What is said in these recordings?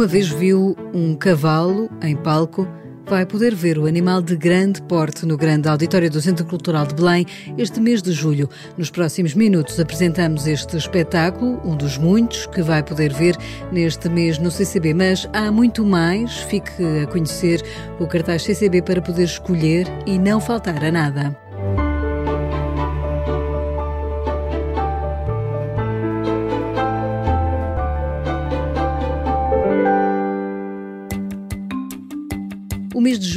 Alguma vez viu um cavalo em palco? Vai poder ver o animal de grande porte no grande auditório do Centro Cultural de Belém este mês de julho. Nos próximos minutos apresentamos este espetáculo, um dos muitos que vai poder ver neste mês no CCB. Mas há muito mais. Fique a conhecer o cartaz CCB para poder escolher e não faltar a nada.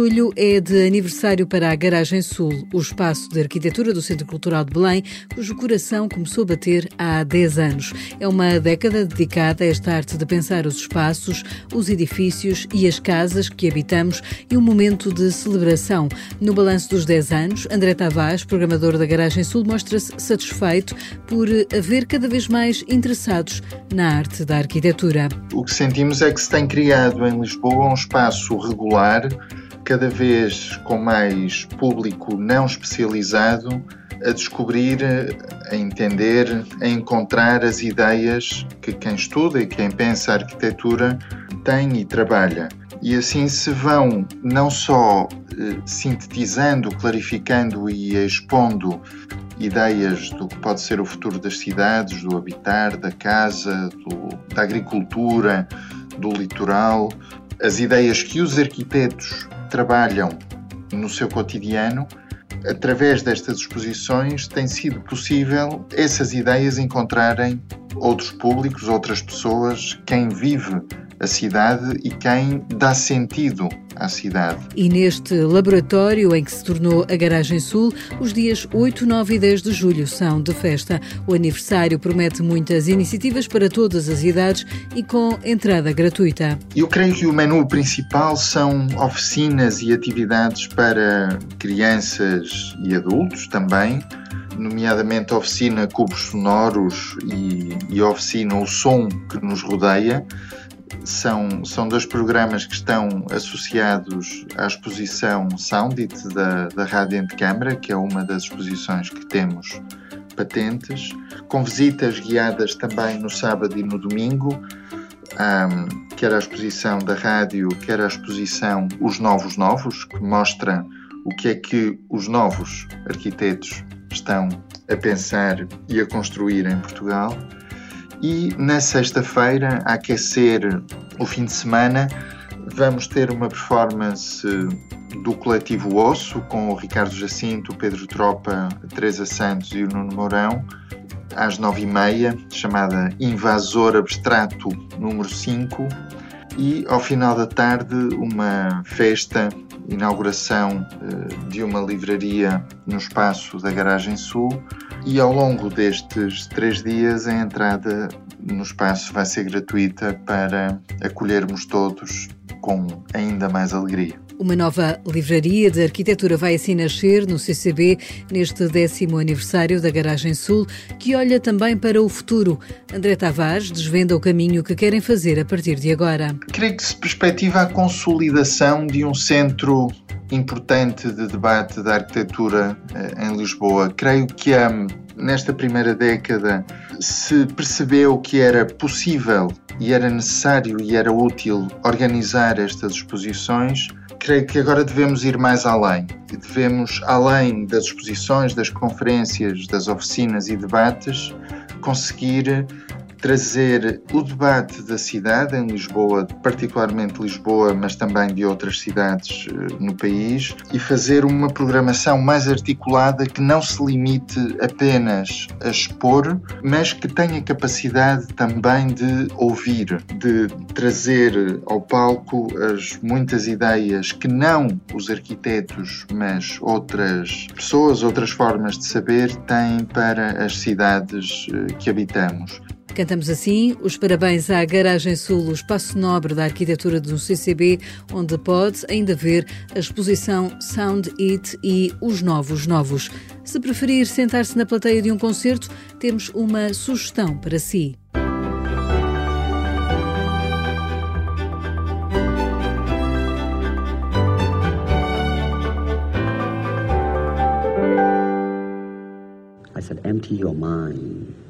Julho é de aniversário para a Garagem Sul, o espaço de arquitetura do Centro Cultural de Belém, cujo coração começou a bater há 10 anos. É uma década dedicada a esta arte de pensar os espaços, os edifícios e as casas que habitamos e um momento de celebração. No balanço dos 10 anos, André Tavares, programador da Garagem Sul, mostra-se satisfeito por haver cada vez mais interessados na arte da arquitetura. O que sentimos é que se tem criado em Lisboa um espaço regular cada vez com mais público não especializado a descobrir, a entender, a encontrar as ideias que quem estuda e quem pensa arquitetura tem e trabalha. E assim se vão não só eh, sintetizando, clarificando e expondo ideias do que pode ser o futuro das cidades, do habitar, da casa, do, da agricultura, do litoral, as ideias que os arquitetos trabalham no seu cotidiano, através destas exposições tem sido possível essas ideias encontrarem outros públicos, outras pessoas, quem vive a cidade e quem dá sentido à cidade. E neste laboratório em que se tornou a Garagem Sul, os dias 8, 9 e 10 de julho são de festa. O aniversário promete muitas iniciativas para todas as idades e com entrada gratuita. Eu creio que o menu principal são oficinas e atividades para crianças e adultos também nomeadamente a oficina Cubos Sonoros e, e a oficina O Som que nos rodeia, são, são dois programas que estão associados à exposição Soundit da, da Rádio Câmara, que é uma das exposições que temos patentes, com visitas guiadas também no sábado e no domingo, um, quer a exposição da rádio, quer a exposição Os Novos Novos, que mostra o que é que os novos arquitetos estão a pensar e a construir em Portugal. E na sexta-feira, a aquecer o fim de semana, vamos ter uma performance do coletivo Osso com o Ricardo Jacinto, o Pedro Tropa, a Teresa Santos e o Nuno Mourão, às nove e meia, chamada Invasor Abstrato número 5. E ao final da tarde, uma festa, inauguração eh, de uma livraria no espaço da Garagem Sul e ao longo destes três dias a entrada no espaço vai ser gratuita para acolhermos todos com ainda mais alegria. Uma nova livraria de arquitetura vai assim nascer no CCB neste décimo aniversário da Garagem Sul, que olha também para o futuro. André Tavares desvenda o caminho que querem fazer a partir de agora. Creio que se perspectiva a consolidação de um centro importante de debate da arquitetura eh, em Lisboa. Creio que um, nesta primeira década se percebeu que era possível e era necessário e era útil organizar estas exposições. Creio que agora devemos ir mais além. Devemos, além das exposições, das conferências, das oficinas e debates, conseguir trazer o debate da cidade em Lisboa, particularmente Lisboa, mas também de outras cidades eh, no país, e fazer uma programação mais articulada que não se limite apenas a expor, mas que tenha capacidade também de ouvir, de trazer ao palco as muitas ideias que não os arquitetos, mas outras pessoas, outras formas de saber têm para as cidades eh, que habitamos. Cantamos assim os parabéns à Garagem Sul, o espaço nobre da arquitetura do CCB, onde pode ainda ver a exposição Sound It e os novos novos. Se preferir sentar-se na plateia de um concerto, temos uma sugestão para si. I said, empty your mind.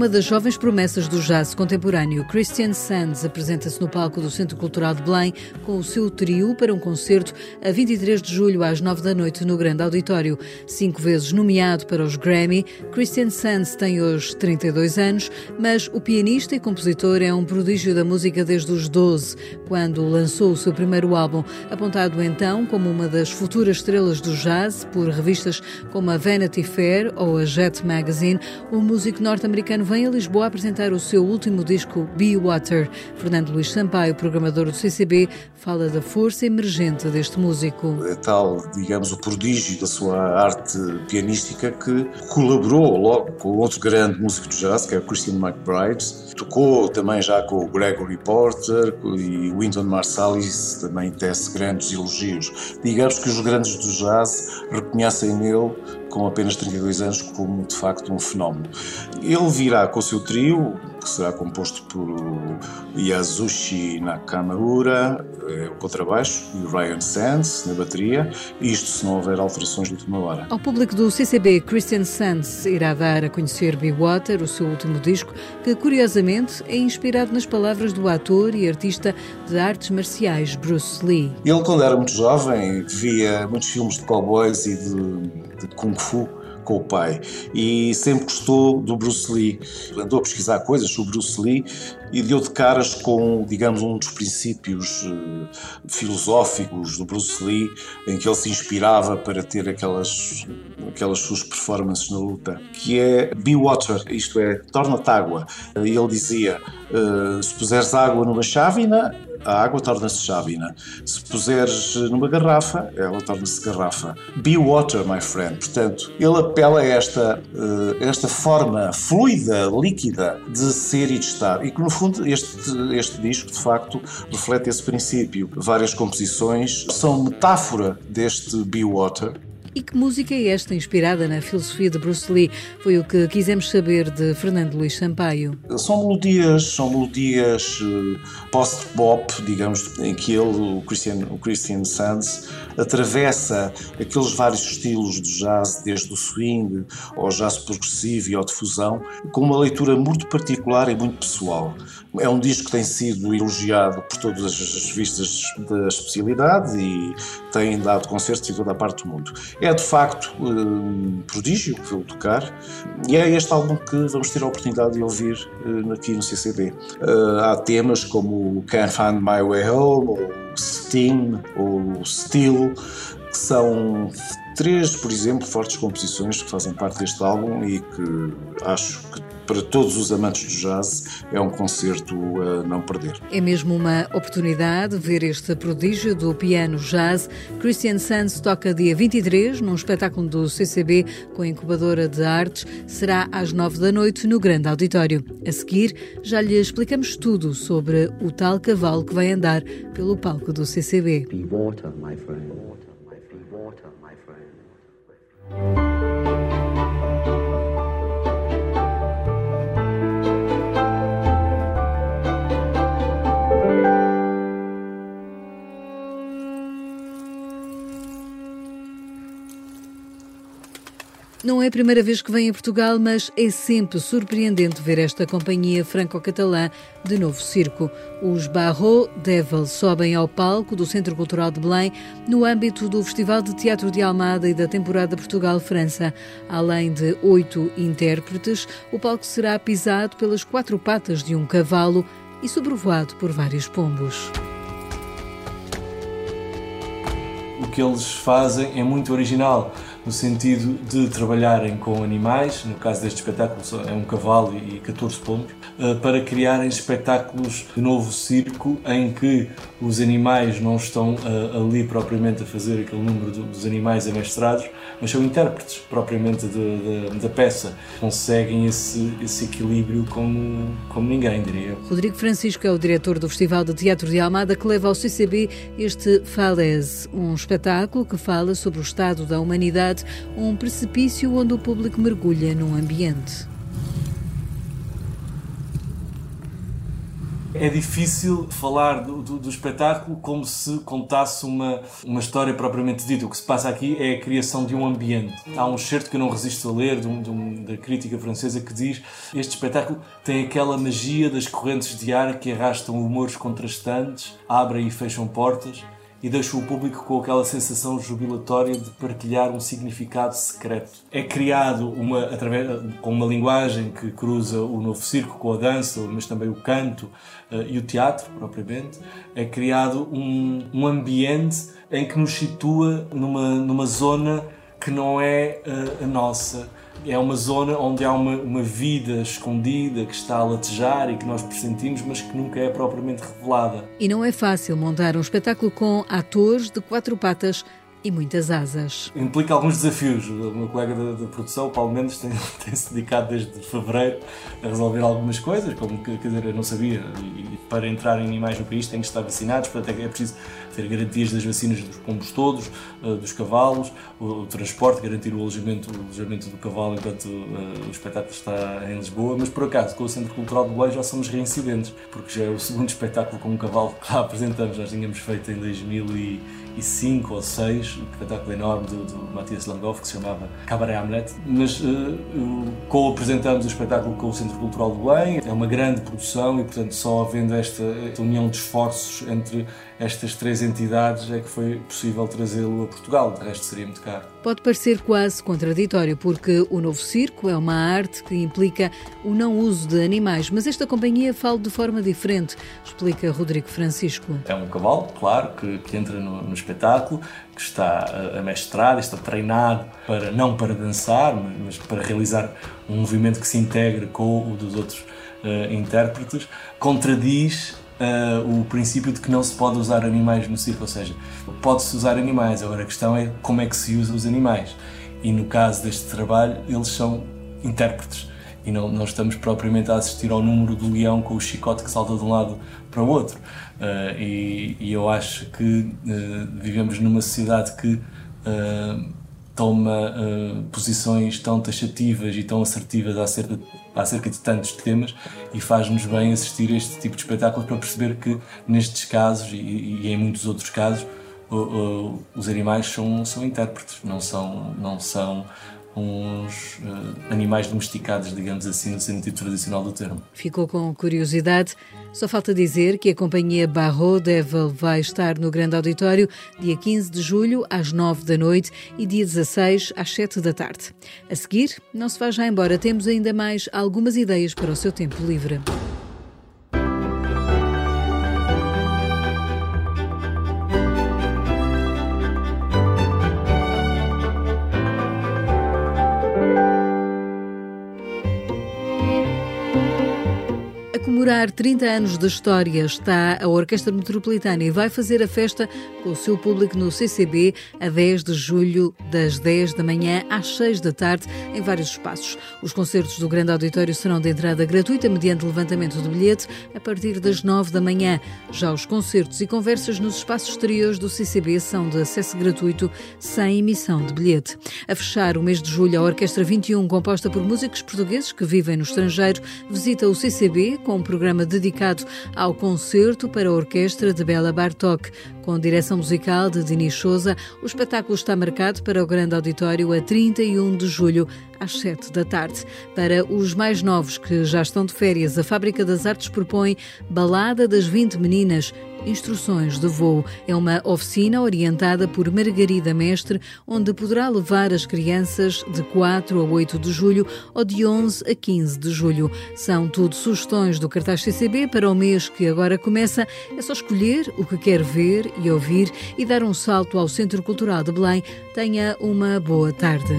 Uma das jovens promessas do jazz contemporâneo. Christian Sands apresenta-se no palco do Centro Cultural de Belém com o seu trio para um concerto a 23 de julho às 9 da noite no Grande Auditório. Cinco vezes nomeado para os Grammy, Christian Sands tem hoje 32 anos, mas o pianista e compositor é um prodígio da música desde os 12, quando lançou o seu primeiro álbum, apontado então como uma das futuras estrelas do jazz por revistas como a Vanity Fair ou a Jet Magazine. O músico norte-americano americano vem a Lisboa apresentar o seu último disco, Be Water. Fernando Luís Sampaio, programador do CCB, fala da força emergente deste músico. É tal, digamos, o prodígio da sua arte pianística que colaborou logo com outro grande músico de jazz, que é o Christian McBride. Tocou também já com o Gregory Porter e Wynton Marsalis, também tece grandes elogios. Digamos que os grandes do jazz reconhecem nele com apenas 32 anos, como de facto um fenómeno. Ele virá com o seu trio, que será composto por Yasushi Nakamura, é, o contrabaixo, e Ryan Sands na bateria, isto se não houver alterações de última hora. Ao público do CCB, Christian Sands irá dar a conhecer Be Water, o seu último disco, que curiosamente é inspirado nas palavras do ator e artista de artes marciais Bruce Lee. Ele, quando era muito jovem, via muitos filmes de cowboys e de, de kung fu com o pai e sempre gostou do Bruce Lee. Andou a pesquisar coisas sobre Bruce Lee e deu de caras com, digamos, um dos princípios uh, filosóficos do Bruce Lee, em que ele se inspirava para ter aquelas, aquelas suas performances na luta, que é Be Water, isto é, torna-te água. E ele dizia: uh, se puseres água numa chávena, a água torna-se chávena. Se puseres numa garrafa, ela torna-se garrafa. Be water, my friend. Portanto, ele apela a esta, uh, esta forma fluida, líquida de ser e de estar. E que, no fundo, este, este disco, de facto, reflete esse princípio. Várias composições são metáfora deste Be Water e que música é esta inspirada na filosofia de Bruce Lee? Foi o que quisemos saber de Fernando Luís Sampaio. São melodias, são melodias eh, post-bop, digamos, em que ele, o Christian, o Christian Sands, atravessa aqueles vários estilos de jazz, desde o swing ao jazz progressivo e ao de fusão, com uma leitura muito particular e muito pessoal. É um disco que tem sido elogiado por todas as revistas da especialidade e tem dado concertos em toda a parte do mundo. É de facto um prodígio vê-lo tocar e é este álbum que vamos ter a oportunidade de ouvir eh, aqui no CCB. Eh, há temas como Can't Find My Way Home, ou Steam, ou Steel, que são três, por exemplo, fortes composições que fazem parte deste álbum e que acho que para todos os amantes do jazz, é um concerto a não perder. É mesmo uma oportunidade ver este prodígio do piano jazz. Christian Sands toca dia 23 num espetáculo do CCB com a incubadora de artes. Será às 9 da noite no Grande Auditório. A seguir, já lhe explicamos tudo sobre o tal cavalo que vai andar pelo palco do CCB. Be water, my friend. Não é a primeira vez que vem a Portugal, mas é sempre surpreendente ver esta companhia franco-catalã de novo circo. Os Barro Devil sobem ao palco do Centro Cultural de Belém no âmbito do Festival de Teatro de Almada e da temporada Portugal-França. Além de oito intérpretes, o palco será pisado pelas quatro patas de um cavalo e sobrevoado por vários pombos. O que eles fazem é muito original no sentido de trabalharem com animais, no caso deste espetáculo é um cavalo e 14 pombos, para criarem espetáculos de novo circo em que os animais não estão eh, ali propriamente a fazer aquele número dos animais amestrados, mas são intérpretes propriamente da peça. Conseguem esse, esse equilíbrio como, como ninguém, diria. Rodrigo Francisco é o diretor do Festival de Teatro de Almada que leva ao CCB este Falaise, um espetáculo que fala sobre o estado da humanidade, um precipício onde o público mergulha num ambiente. É difícil falar do, do, do, espetáculo como se contasse uma, uma história propriamente dita. O que se passa aqui é a criação de um ambiente. Há um certo que eu não resisto a ler, de um, de um, da crítica francesa, que diz este espetáculo tem aquela magia das correntes de ar que arrastam humores contrastantes, abrem e fecham portas e deixa o público com aquela sensação jubilatória de partilhar um significado secreto. É criado uma, através, com uma linguagem que cruza o novo circo com a dança, mas também o canto uh, e o teatro, propriamente. É criado um, um ambiente em que nos situa numa, numa zona que não é uh, a nossa é uma zona onde há uma, uma vida escondida que está a latejar e que nós pressentimos, mas que nunca é propriamente revelada. E não é fácil montar um espetáculo com atores de quatro patas e muitas asas. Implica alguns desafios. O meu colega da, produção, o Paulo Mendes, tem, tem, se dedicado desde fevereiro a resolver algumas coisas, como quer dizer, eu não sabia. E, para entrar em animais no país têm que estar vacinados, portanto é, é preciso ter garantias das vacinas dos pombos todos, uh, dos cavalos, o, transporte, garantir o alojamento, o alojamento do cavalo enquanto uh, o espetáculo está em Lisboa. Mas por acaso, com o Centro Cultural do Belém já somos reincidentes, porque já é o segundo espetáculo com um cavalo que lá apresentamos. Nós tínhamos feito em 2000 e e cinco ou seis, um espetáculo enorme do, do Matias Langhoff que se chamava Cabaret Hamlet. Mas uh, co-apresentamos o espetáculo com o Centro Cultural do Belém. É uma grande produção e, portanto, só havendo esta união de esforços entre estas três entidades é que foi possível trazê-lo a Portugal, de resto seria muito caro. Pode parecer quase contraditório, porque o novo circo é uma arte que implica o não uso de animais, mas esta companhia fala de forma diferente, explica Rodrigo Francisco. É um cavalo, claro, que, que entra no, no, espetáculo, que está amestrado, está treinado para não para dançar, mas para realizar um movimento que se integre com o dos outros uh, intérpretes, contradiz uh, o princípio de que não se pode usar animais no circo, ou seja, pode-se usar animais, agora a questão é como é que se usa os animais. E no caso deste trabalho, eles são intérpretes e não, não estamos propriamente a assistir ao número do leão com o chicote que salta de um lado para o outro. Uh, e, e, eu acho que uh, vivemos numa sociedade que uh, toma posições tão taxativas e tão assertivas acerca acerca de tantos temas e faz-nos bem assistir a este tipo de espetáculo para perceber que nestes casos e, e em muitos outros casos uh, uh, os animais são, são intérpretes, não são, não são uns uh, animais domesticados, digamos assim, no sentido tradicional do termo. Ficou com curiosidade. Só falta dizer que a companhia Barreau Devil vai estar no Grande Auditório dia 15 de julho, às 9 da noite, e dia 16, às 7 da tarde. A seguir, não se vá já embora, temos ainda mais algumas ideias para o seu tempo livre. Comemorar 30 anos de história está a Orquestra Metropolitana e vai fazer a festa com o seu público no CCB a 10 de julho, das 10 da manhã às 6 da tarde, em vários espaços. Os concertos do Grande Auditório serão de entrada gratuita mediante levantamento de bilhete a partir das 9 da manhã. Já os concertos e conversas nos espaços exteriores do CCB são de acesso gratuito, sem emissão de bilhete. A fechar o mês de julho, a Orquestra 21, composta por músicos portugueses que vivem no estrangeiro, visita o CCB com programa dedicado ao concerto para a orquestra de Bela Bartok. Com direção musical de Dini Souza, o espetáculo está marcado para o Grande Auditório a 31 de julho, às 7 da tarde. Para os mais novos que já estão de férias, a Fábrica das Artes propõe Balada das 20 Meninas, Instruções de Voo. É uma oficina orientada por Margarida Mestre, onde poderá levar as crianças de 4 a 8 de julho ou de 11 a 15 de julho. São tudo sugestões do cartaz CCB para o mês que agora começa. É só escolher o que quer ver e ouvir e dar um salto ao Centro Cultural de Belém. Tenha uma boa tarde.